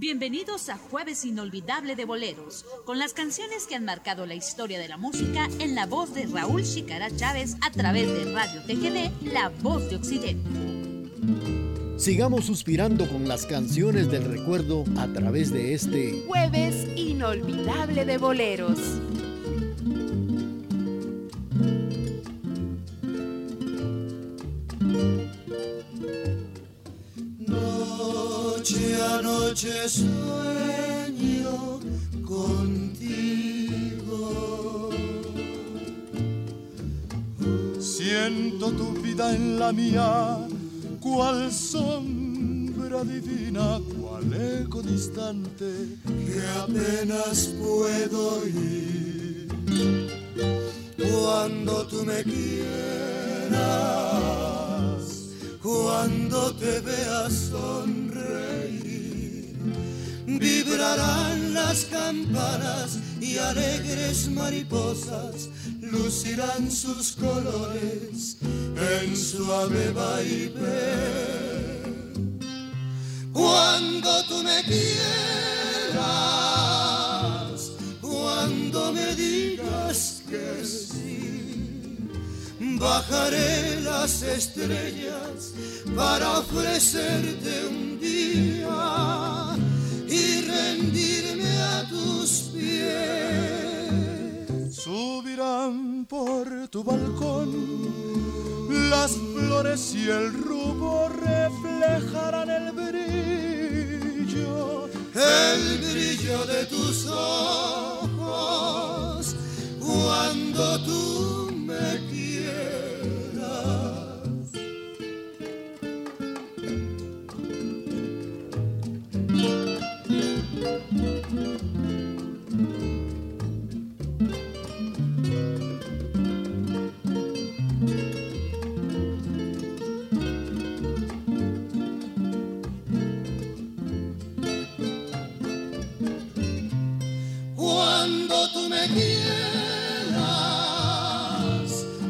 Bienvenidos a Jueves Inolvidable de Boleros, con las canciones que han marcado la historia de la música en la voz de Raúl Chicara Chávez a través de Radio TGD, La Voz de Occidente. Sigamos suspirando con las canciones del recuerdo a través de este Jueves Inolvidable de Boleros. Noche sueño contigo. Siento tu vida en la mía, cual sombra divina, cual eco distante que apenas puedo oír. Cuando tú me quieras, cuando te veas sonreír, vibrarán las campanas y alegres mariposas lucirán sus colores en suave vaivén. Cuando tú me quieras, cuando me digas que sí, bajaré las estrellas para ofrecerte un día tu balcón. Las flores y el rubor reflejarán el brillo, el brillo de tus ojos. Cuando tú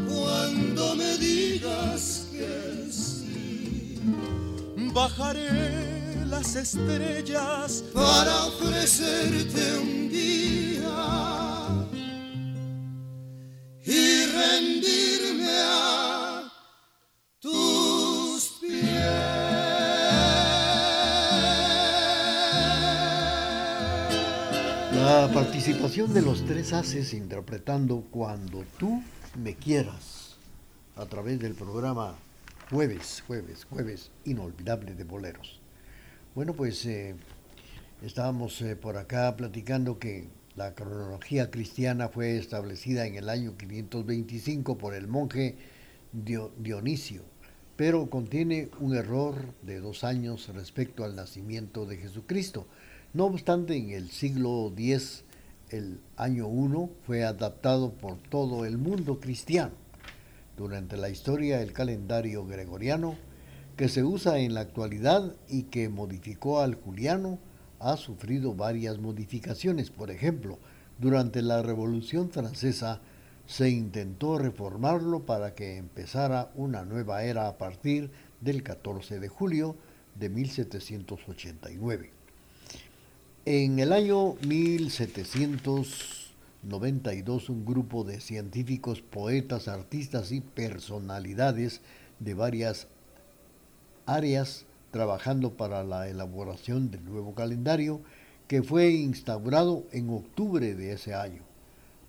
cuando me digas que sí, bajaré las estrellas para ofrecerte un día y rendirme a La participación de los tres haces interpretando Cuando tú me quieras a través del programa Jueves, Jueves, Jueves Inolvidable de Boleros. Bueno, pues eh, estábamos eh, por acá platicando que la cronología cristiana fue establecida en el año 525 por el monje Dio- Dionisio, pero contiene un error de dos años respecto al nacimiento de Jesucristo. No obstante, en el siglo X, el año 1 fue adaptado por todo el mundo cristiano. Durante la historia, el calendario gregoriano, que se usa en la actualidad y que modificó al juliano, ha sufrido varias modificaciones. Por ejemplo, durante la Revolución Francesa se intentó reformarlo para que empezara una nueva era a partir del 14 de julio de 1789. En el año 1792 un grupo de científicos, poetas, artistas y personalidades de varias áreas trabajando para la elaboración del nuevo calendario que fue instaurado en octubre de ese año,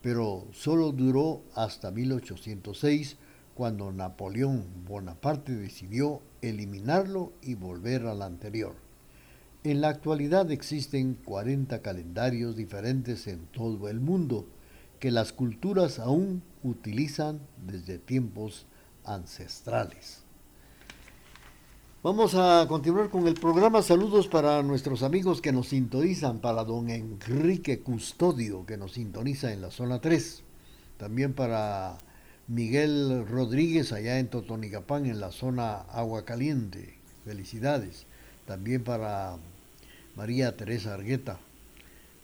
pero solo duró hasta 1806 cuando Napoleón Bonaparte decidió eliminarlo y volver al anterior. En la actualidad existen 40 calendarios diferentes en todo el mundo que las culturas aún utilizan desde tiempos ancestrales. Vamos a continuar con el programa. Saludos para nuestros amigos que nos sintonizan, para don Enrique Custodio que nos sintoniza en la zona 3. También para Miguel Rodríguez allá en Totonicapán en la zona Agua Caliente. Felicidades. También para María Teresa Argueta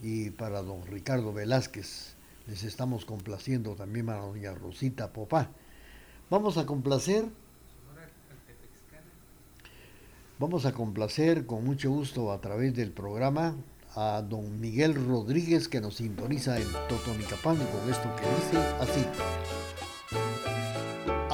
y para don Ricardo Velázquez. Les estamos complaciendo también a doña Rosita Popá. Vamos a complacer Vamos a complacer con mucho gusto a través del programa a don Miguel Rodríguez que nos sintoniza en Totonicapán con esto que dice así.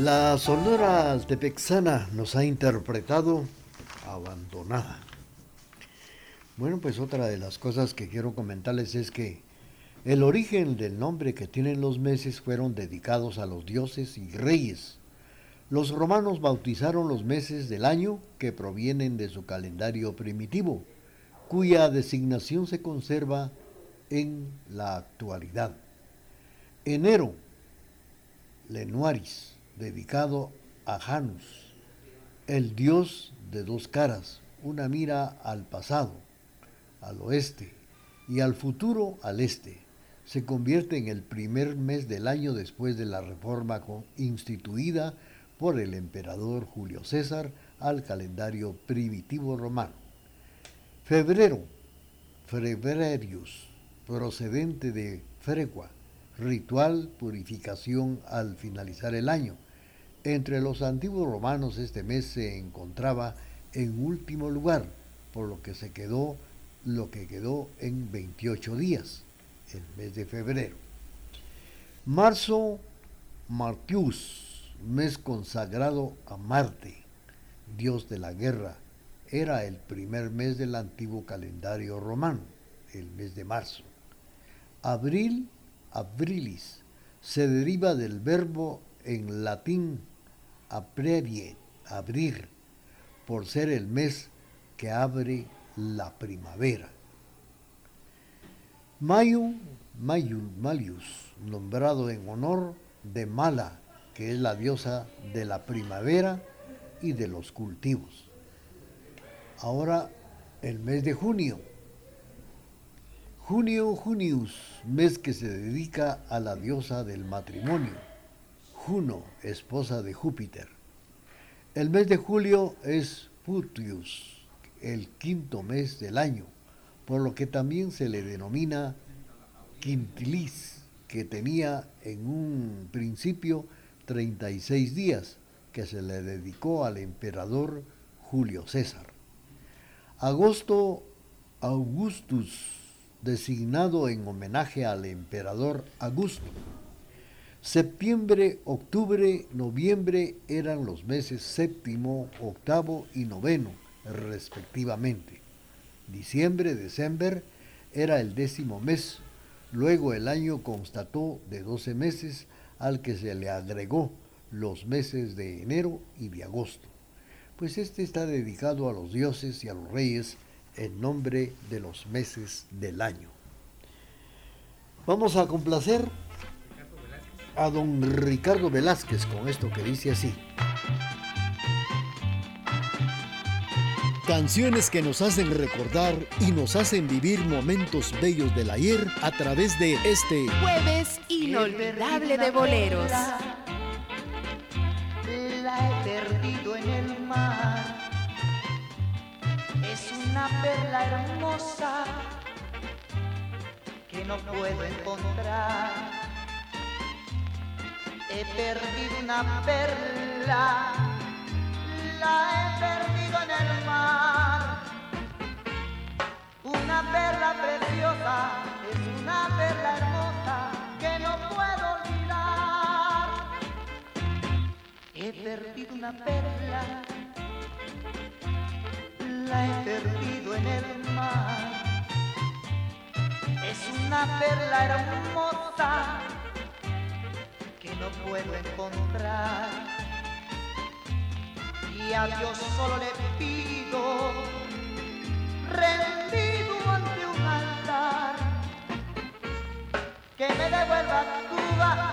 La Sonora Altepexana nos ha interpretado Abandonada. Bueno, pues otra de las cosas que quiero comentarles es que el origen del nombre que tienen los meses fueron dedicados a los dioses y reyes. Los romanos bautizaron los meses del año que provienen de su calendario primitivo, cuya designación se conserva en la actualidad. Enero, Lenuaris dedicado a Janus, el dios de dos caras, una mira al pasado, al oeste, y al futuro al este. Se convierte en el primer mes del año después de la reforma instituida por el emperador Julio César al calendario primitivo romano. Febrero, Febrerius, procedente de Frecua, ritual purificación al finalizar el año entre los antiguos romanos este mes se encontraba en último lugar, por lo que se quedó lo que quedó en 28 días, el mes de febrero. Marzo, Martius, mes consagrado a Marte, dios de la guerra, era el primer mes del antiguo calendario romano, el mes de marzo. Abril, abrilis, se deriva del verbo en latín aprerie, abrir, por ser el mes que abre la primavera. Mayo, Mayul, nombrado en honor de Mala, que es la diosa de la primavera y de los cultivos. Ahora el mes de junio. Junio, Junius, mes que se dedica a la diosa del matrimonio. Juno, esposa de Júpiter. El mes de julio es Putius, el quinto mes del año, por lo que también se le denomina Quintilis, que tenía en un principio 36 días, que se le dedicó al emperador Julio César. Agosto Augustus, designado en homenaje al emperador Augusto. Septiembre, octubre, noviembre eran los meses séptimo, octavo y noveno, respectivamente. Diciembre, december, era el décimo mes. Luego el año constató de 12 meses al que se le agregó los meses de enero y de agosto. Pues este está dedicado a los dioses y a los reyes en nombre de los meses del año. Vamos a complacer a don Ricardo Velázquez con esto que dice así. Canciones que nos hacen recordar y nos hacen vivir momentos bellos del ayer a través de este jueves inolvidable de boleros. La he perdido en el mar. Es una perla hermosa que no puedo encontrar. He perdido una perla, la he perdido en el mar. Una perla preciosa, es una perla hermosa que no puedo olvidar. He perdido una perla, la he perdido en el mar. Es una perla hermosa que no puedo encontrar. Y a Dios solo le pido, rendido ante un altar, que me devuelva Cuba,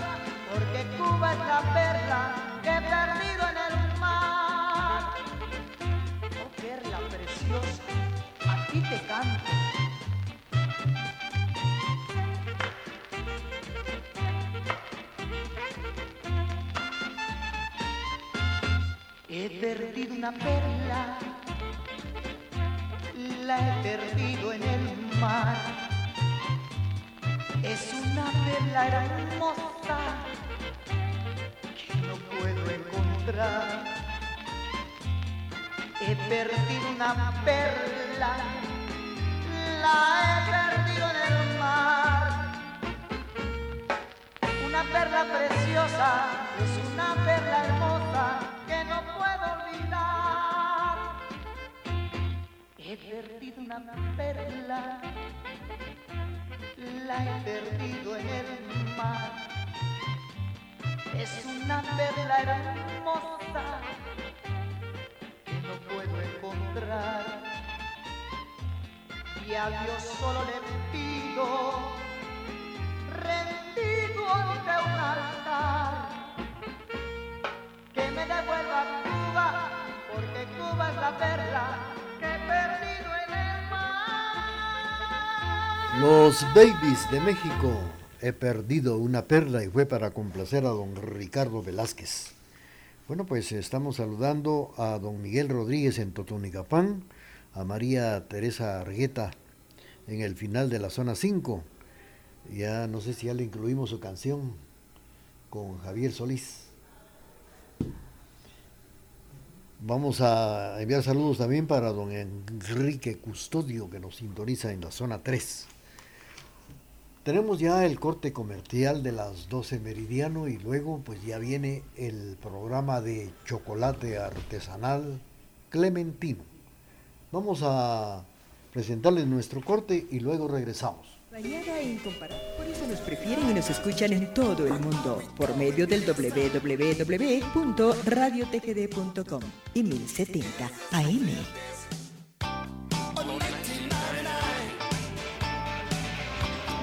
porque Cuba es la perla que he perdido en el mar. Oh, perla preciosa, a ti te canto. Una perla, la he perdido en el mar. Es una perla hermosa que no puedo encontrar. He perdido una perla, la he perdido en el mar. Una perla preciosa, es una perla hermosa He perdido una perla, la he perdido en el mar. Es una perla hermosa que no puedo encontrar. Y a Dios solo le pido, rendido ante un altar que me devuelva Cuba, porque Cuba es la perla Los Babies de México. He perdido una perla y fue para complacer a don Ricardo Velázquez. Bueno, pues estamos saludando a don Miguel Rodríguez en Totonicapán, a María Teresa Argueta en el final de la zona 5. Ya no sé si ya le incluimos su canción con Javier Solís. Vamos a enviar saludos también para don Enrique Custodio que nos sintoniza en la zona 3. Tenemos ya el corte comercial de las 12 meridiano y luego pues ya viene el programa de chocolate artesanal Clementino. Vamos a presentarles nuestro corte y luego regresamos. Bañada e incomparable. Por eso nos prefieren y nos escuchan en todo el mundo por medio del www.radiotgd.com y 1070 AM.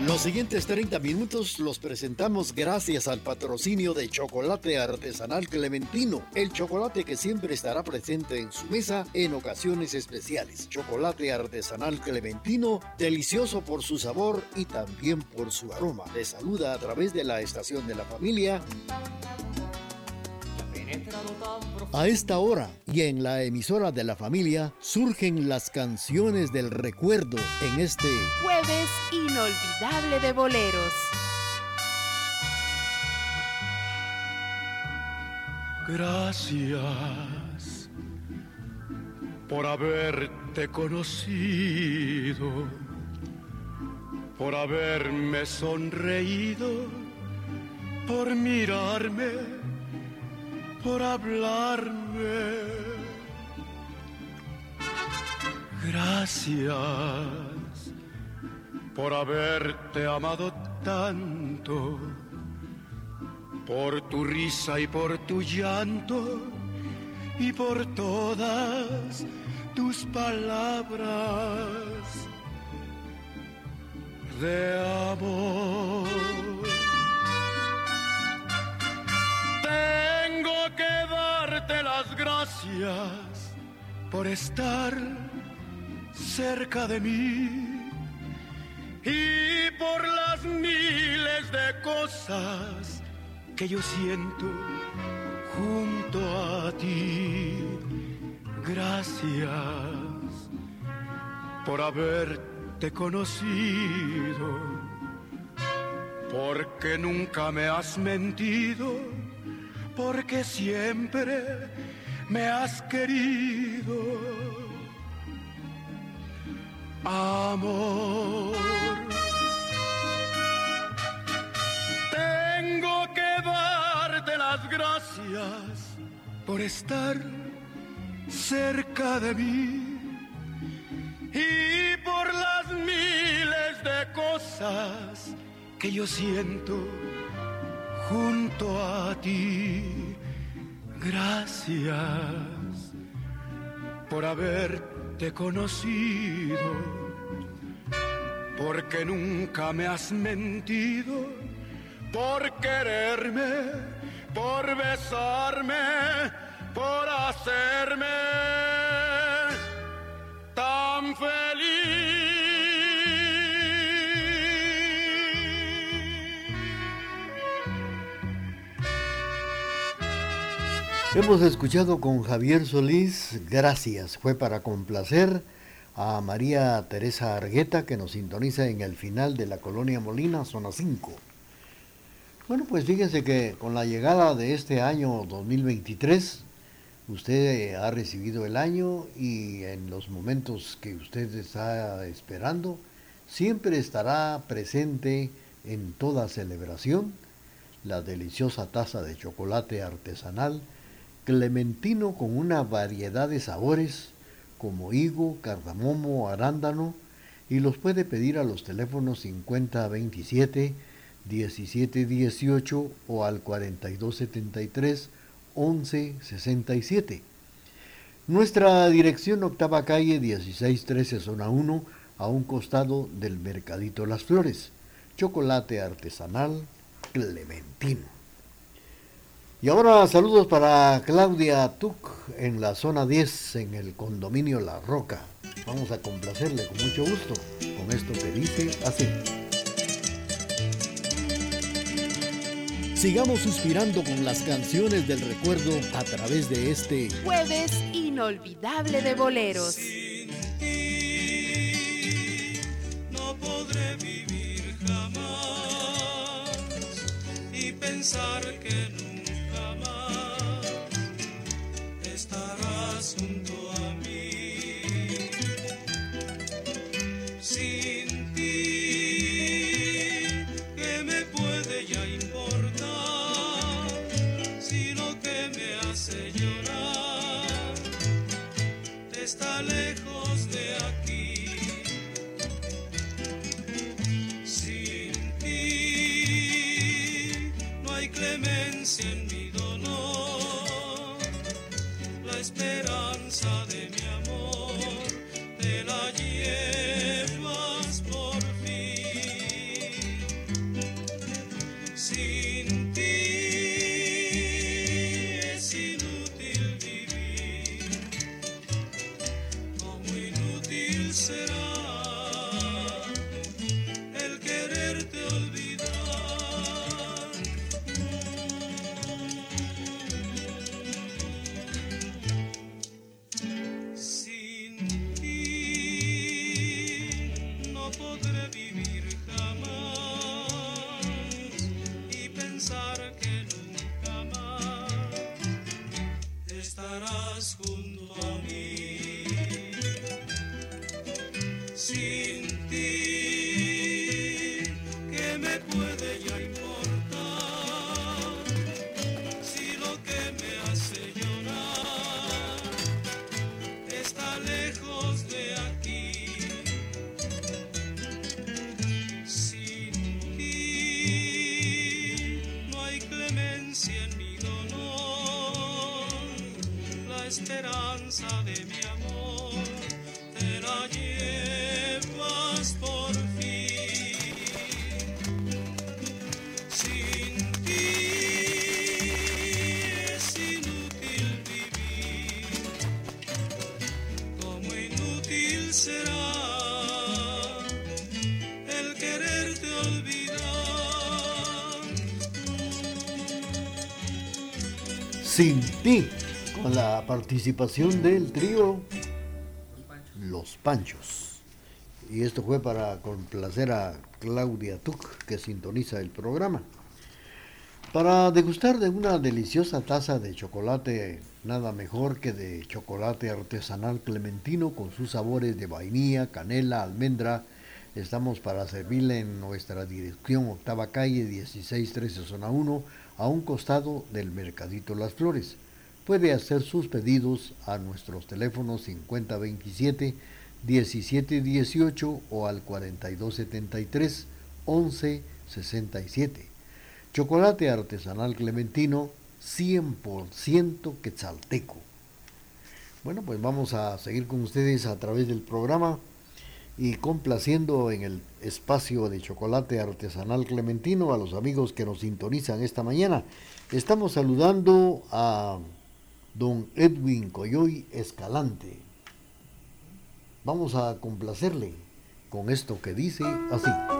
Los siguientes 30 minutos los presentamos gracias al patrocinio de Chocolate Artesanal Clementino, el chocolate que siempre estará presente en su mesa en ocasiones especiales. Chocolate Artesanal Clementino, delicioso por su sabor y también por su aroma. Le saluda a través de la estación de la familia. A esta hora y en la emisora de la familia surgen las canciones del recuerdo en este jueves inolvidable de boleros. Gracias por haberte conocido, por haberme sonreído, por mirarme por hablarme. Gracias por haberte amado tanto, por tu risa y por tu llanto y por todas tus palabras de amor. Las gracias por estar cerca de mí y por las miles de cosas que yo siento junto a ti. Gracias por haberte conocido, porque nunca me has mentido porque siempre me has querido. Amor. Tengo que darte las gracias por estar cerca de mí y por las miles de cosas que yo siento junto a ti. Gracias por haberte conocido, porque nunca me has mentido, por quererme, por besarme, por hacerme Hemos escuchado con Javier Solís, gracias, fue para complacer a María Teresa Argueta que nos sintoniza en el final de la colonia Molina, zona 5. Bueno, pues fíjense que con la llegada de este año 2023, usted ha recibido el año y en los momentos que usted está esperando, siempre estará presente en toda celebración la deliciosa taza de chocolate artesanal clementino con una variedad de sabores como higo, cardamomo, arándano y los puede pedir a los teléfonos 5027 1718 o al 4273 1167. Nuestra dirección octava calle 1613 zona 1 a un costado del Mercadito Las Flores. Chocolate artesanal Clementino. Y ahora saludos para Claudia Tuc en la zona 10 en el condominio La Roca. Vamos a complacerle con mucho gusto con esto que dice así. Sigamos suspirando con las canciones del recuerdo a través de este jueves inolvidable de boleros. no podré vivir jamás y pensar que sit Sin ti, con la participación del trío Los Panchos. Y esto fue para complacer a Claudia Tuc, que sintoniza el programa. Para degustar de una deliciosa taza de chocolate, nada mejor que de chocolate artesanal clementino con sus sabores de vainilla, canela, almendra, estamos para servirle en nuestra dirección octava calle 1613 zona 1 a un costado del Mercadito Las Flores. Puede hacer sus pedidos a nuestros teléfonos 5027 1718 o al 4273 1167. Chocolate artesanal clementino 100% quetzalteco. Bueno, pues vamos a seguir con ustedes a través del programa y complaciendo en el espacio de chocolate artesanal clementino a los amigos que nos sintonizan esta mañana. Estamos saludando a don Edwin Coyoy Escalante. Vamos a complacerle con esto que dice así.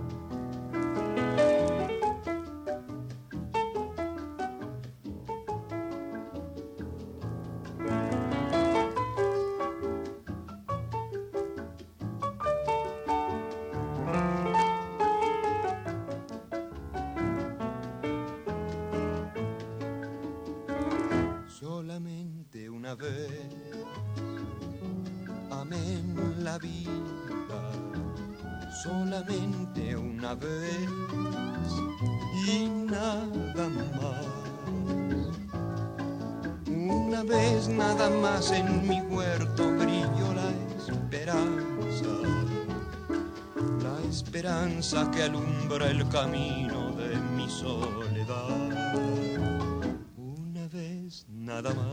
Nada más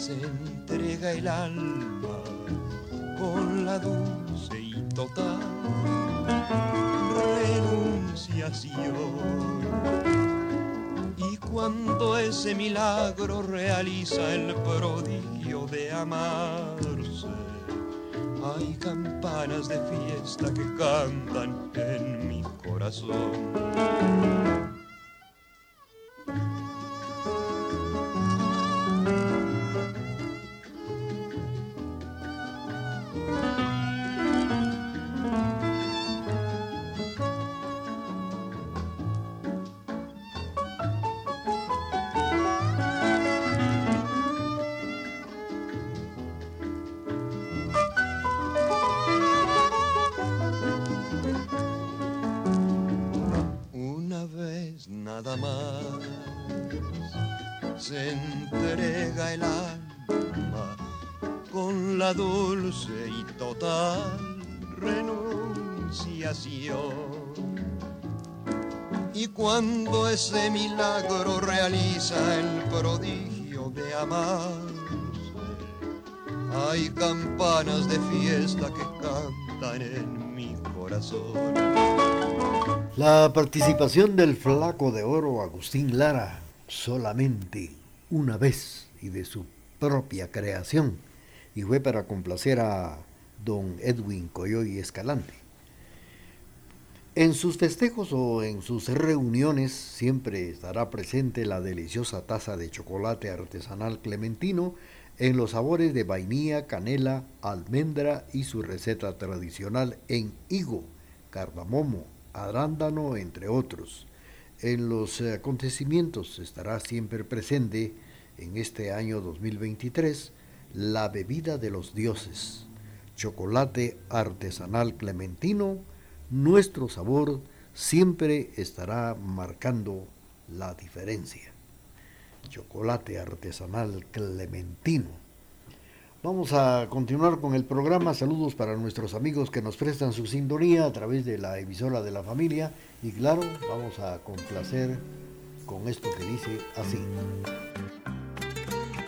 se entrega el alma con la dulce y total renunciación. Y cuando ese milagro realiza el prodigio de amarse, hay campanas de fiesta que cantan en mi corazón. Ese milagro realiza el prodigio de amarse, hay campanas de fiesta que cantan en mi corazón. La participación del flaco de oro Agustín Lara, solamente una vez y de su propia creación, y fue para complacer a don Edwin Coyoy Escalante. En sus festejos o en sus reuniones siempre estará presente la deliciosa taza de chocolate artesanal clementino en los sabores de vainilla, canela, almendra y su receta tradicional en higo, cardamomo, arándano, entre otros. En los acontecimientos estará siempre presente en este año 2023 la bebida de los dioses, chocolate artesanal clementino, nuestro sabor siempre estará marcando la diferencia. chocolate artesanal clementino. Vamos a continuar con el programa. Saludos para nuestros amigos que nos prestan su sintonía a través de la emisora de la familia. Y claro, vamos a complacer con esto que dice así.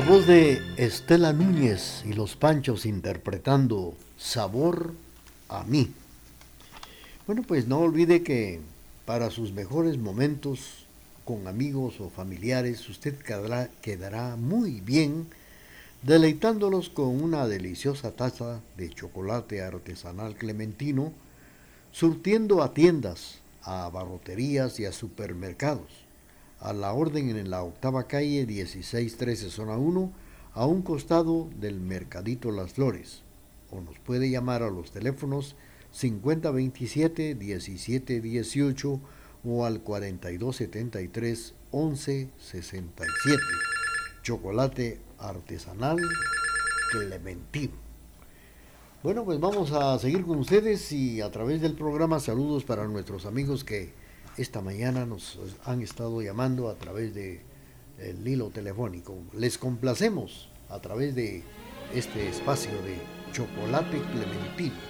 La voz de Estela Núñez y los Panchos interpretando Sabor a mí. Bueno, pues no olvide que para sus mejores momentos con amigos o familiares, usted quedará, quedará muy bien deleitándolos con una deliciosa taza de chocolate artesanal clementino, surtiendo a tiendas, a barroterías y a supermercados. A la orden en la octava calle 1613 zona 1, a un costado del Mercadito Las Flores, o nos puede llamar a los teléfonos 5027 1718 o al 4273 1167. Chocolate artesanal Clementino. Bueno, pues vamos a seguir con ustedes y a través del programa saludos para nuestros amigos que esta mañana nos han estado llamando a través de el hilo telefónico. Les complacemos a través de este espacio de Chocolate Clementino.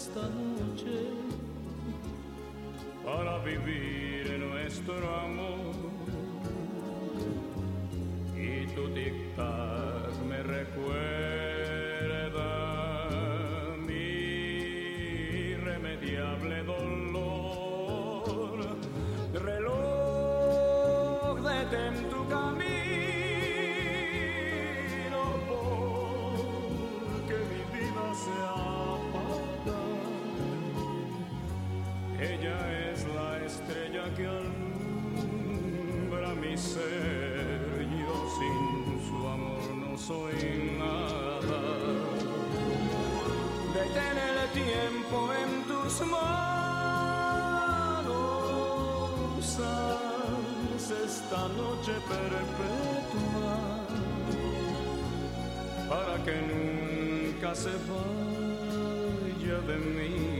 Esta noche para vivir nuestro amor. Soy nada. Detén el tiempo en tus manos. Haz esta noche perpetua para que nunca se vaya de mí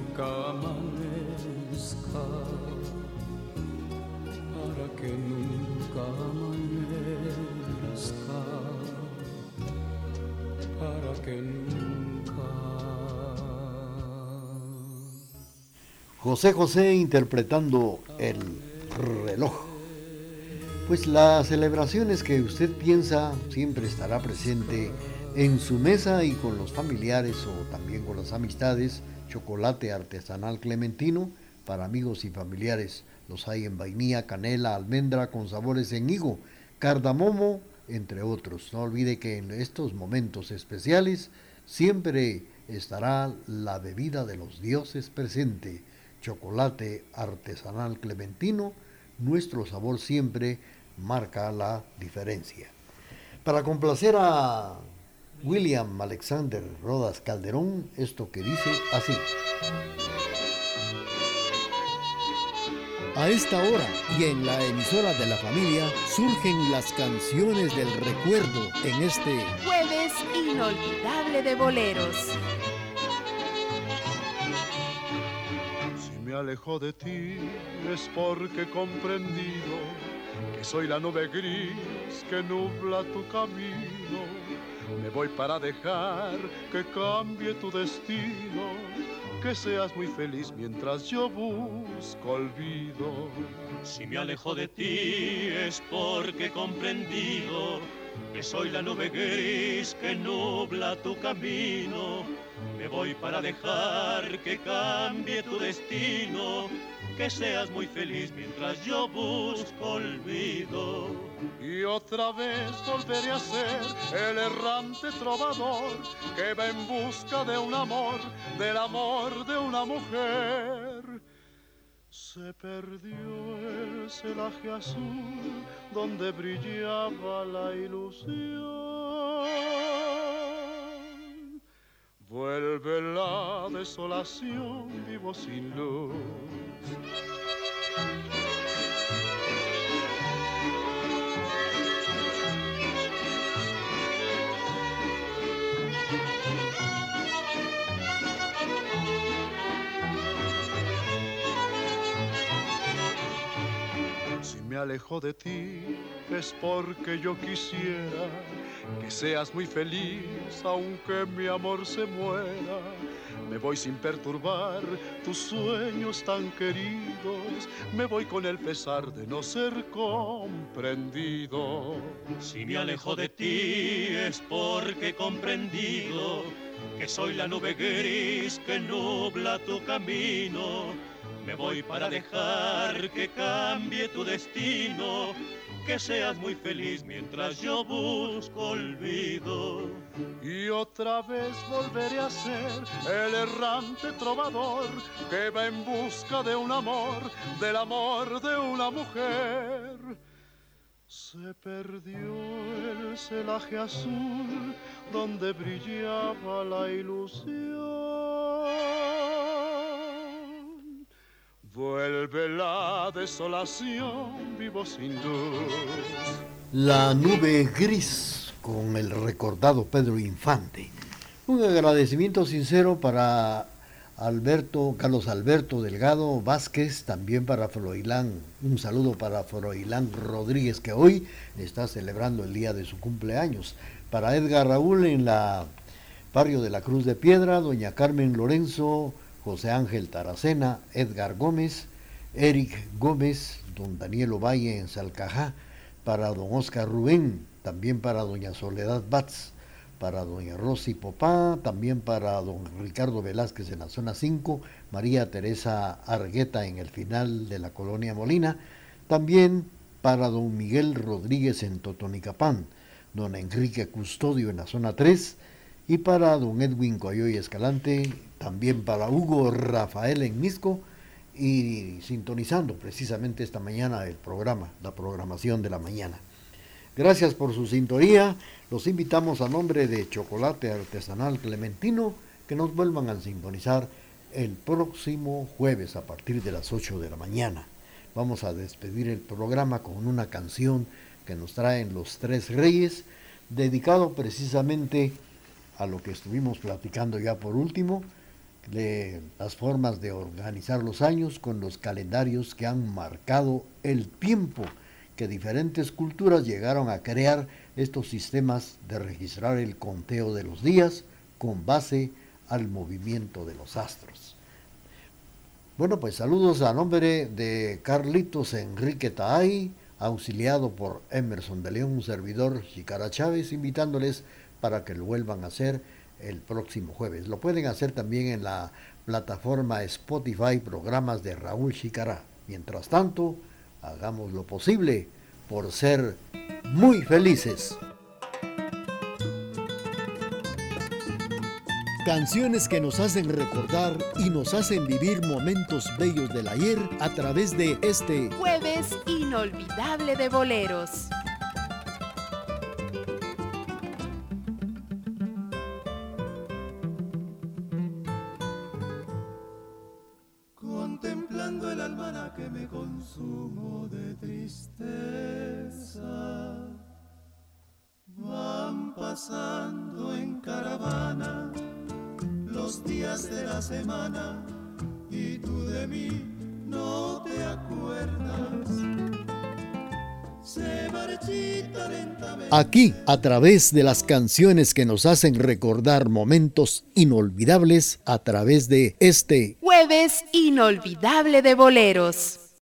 amanezca, para que nunca amanezca para que nunca. José José interpretando el reloj. Pues las celebraciones que usted piensa siempre estará presente en su mesa y con los familiares o también con las amistades. Chocolate artesanal clementino para amigos y familiares. Los hay en vainilla, canela, almendra con sabores en higo, cardamomo, entre otros. No olvide que en estos momentos especiales siempre estará la bebida de los dioses presente. Chocolate artesanal clementino, nuestro sabor siempre marca la diferencia. Para complacer a William Alexander Rodas Calderón, esto que dice así. A esta hora y en la emisora de la familia surgen las canciones del recuerdo en este Jueves inolvidable de boleros. Si me alejo de ti es porque he comprendido que soy la nube gris que nubla tu camino. Me voy para dejar que cambie tu destino, que seas muy feliz mientras yo busco olvido. Si me alejo de ti es porque he comprendido que soy la nube gris que nubla tu camino. Me voy para dejar que cambie tu destino, que seas muy feliz mientras yo busco olvido. Y otra vez volveré a ser el errante trovador que va en busca de un amor, del amor de una mujer. Se perdió el celaje azul donde brillaba la ilusión. Vuelve la desolación, vivo sin luz. Si me alejo de ti es porque yo quisiera que seas muy feliz aunque mi amor se muera. Me voy sin perturbar tus sueños tan queridos, me voy con el pesar de no ser comprendido. Si me alejo de ti es porque he comprendido que soy la nube gris que nubla tu camino. Me voy para dejar que cambie tu destino que seas muy feliz mientras yo busco olvido. Y otra vez volveré a ser el errante trovador que va en busca de un amor, del amor de una mujer. Se perdió el celaje azul donde brillaba la ilusión. Vuelve la desolación, vivo sin luz. La nube gris con el recordado Pedro Infante. Un agradecimiento sincero para Alberto, Carlos Alberto Delgado Vázquez, también para Froilán, un saludo para Froilán Rodríguez, que hoy está celebrando el día de su cumpleaños. Para Edgar Raúl en la barrio de la Cruz de Piedra, doña Carmen Lorenzo, José Ángel Taracena, Edgar Gómez, Eric Gómez, don Daniel Ovalle en Salcajá, para don Oscar Rubén, también para doña Soledad Batz, para doña Rosy Popá, también para don Ricardo Velázquez en la zona 5, María Teresa Argueta en el final de la colonia Molina, también para don Miguel Rodríguez en Totonicapán, don Enrique Custodio en la zona 3 y para don Edwin Coyoy Escalante, también para Hugo Rafael en Misco y sintonizando precisamente esta mañana el programa, la programación de la mañana. Gracias por su sintonía. Los invitamos a nombre de Chocolate Artesanal Clementino que nos vuelvan a sintonizar el próximo jueves a partir de las 8 de la mañana. Vamos a despedir el programa con una canción que nos traen los tres reyes, dedicado precisamente a lo que estuvimos platicando ya por último, de las formas de organizar los años con los calendarios que han marcado el tiempo que diferentes culturas llegaron a crear estos sistemas de registrar el conteo de los días con base al movimiento de los astros. Bueno, pues saludos a nombre de Carlitos Enrique Taay, auxiliado por Emerson de León, un servidor Chicara Chávez, invitándoles para que lo vuelvan a hacer el próximo jueves. Lo pueden hacer también en la plataforma Spotify, programas de Raúl Chicara. Mientras tanto, hagamos lo posible por ser muy felices. Canciones que nos hacen recordar y nos hacen vivir momentos bellos del ayer a través de este jueves inolvidable de boleros. Consumo de tristeza, van pasando en caravana los días de la semana y tú de mí no te acuerdas. Se marchita lentamente. Aquí, a través de las canciones que nos hacen recordar momentos inolvidables, a través de este jueves inolvidable de boleros.